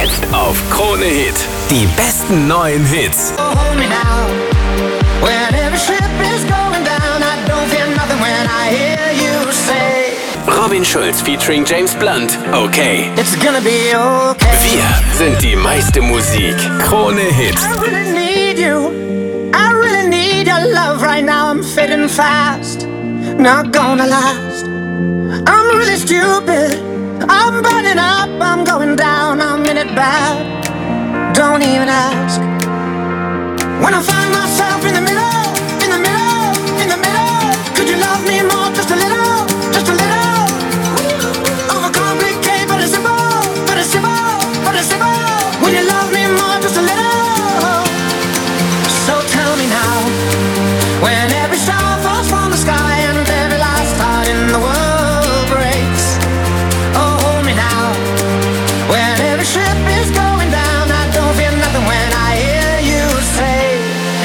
Jetzt auf Krone Hit. Die besten neuen Hits. Robin Schulz featuring James Blunt. Okay. It's gonna be okay. Wir sind die meiste Musik. Krone Hit. I really need you. I really need your love right now. I'm fading fast. Not gonna last. I'm really stupid. I'm burning up. I'm going down. I'm in it bad. Don't even ask. When I find myself in the middle, in the middle, in the middle, could you love me more? Just a little, just a little. Overcomplicate, but it's simple, but it's simple, but it's simple. Will you love me more? Just a little. So tell me now, when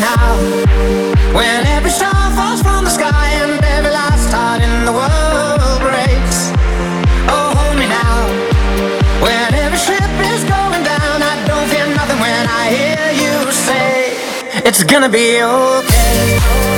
Now, when every star falls from the sky and every last heart in the world breaks. Oh, hold me now, when every ship is going down. I don't fear nothing when I hear you say it's gonna be okay.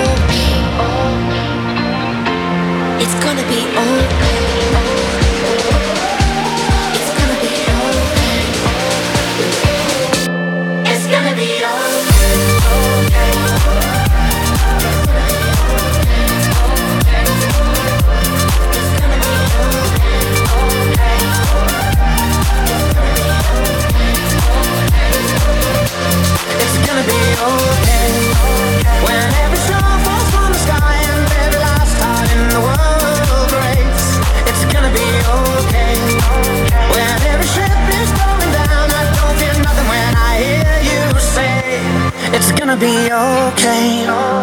Gonna be okay. Okay.